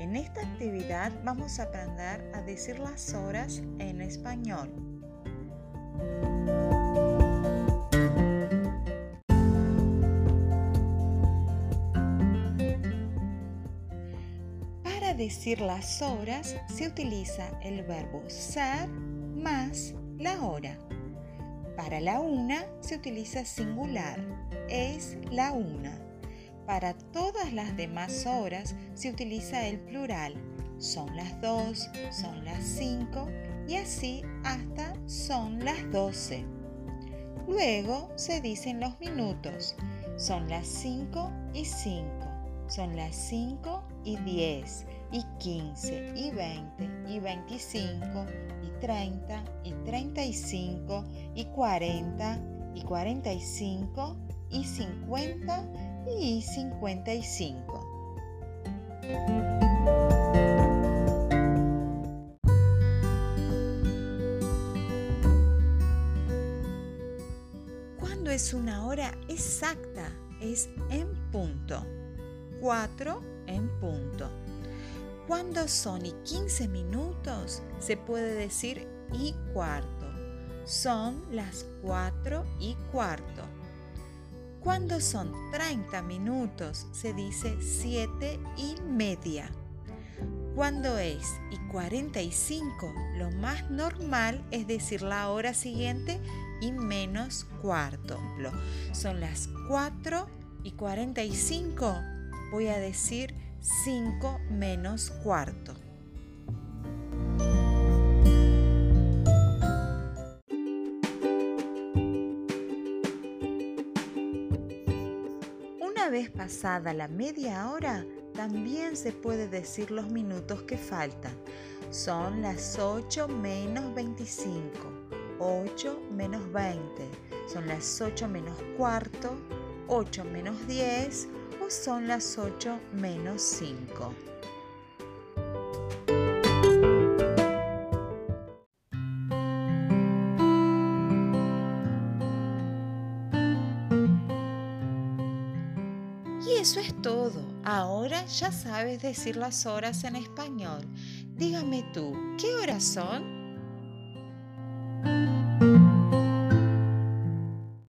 En esta actividad vamos a aprender a decir las horas en español. Para decir las horas se utiliza el verbo ser más la hora. Para la una se utiliza singular, es la una. Para todas las demás horas se utiliza el plural, son las dos, son las cinco y así hasta son las doce. Luego se dicen los minutos, son las cinco y cinco, son las cinco y diez y quince y veinte y veinticinco y treinta y treinta y cinco y cuarenta y cuarenta y cinco y cincuenta y cincuenta y cinco. ¿Cuándo es una hora exacta? Es en punto. Cuatro en punto. Cuando son y 15 minutos, se puede decir y cuarto. Son las cuatro y cuarto. Cuando son 30 minutos, se dice siete y media. Cuando es y 45, lo más normal es decir la hora siguiente y menos cuarto. Son las 4 y 45. Voy a decir 5 menos cuarto. Una vez pasada la media hora, también se puede decir los minutos que faltan. Son las 8 menos 25, 8 menos 20, son las 8 menos cuarto, 8 menos 10 o son las 8 menos 5. Y eso es todo. Ahora ya sabes decir las horas en español. Dígame tú, ¿qué horas son?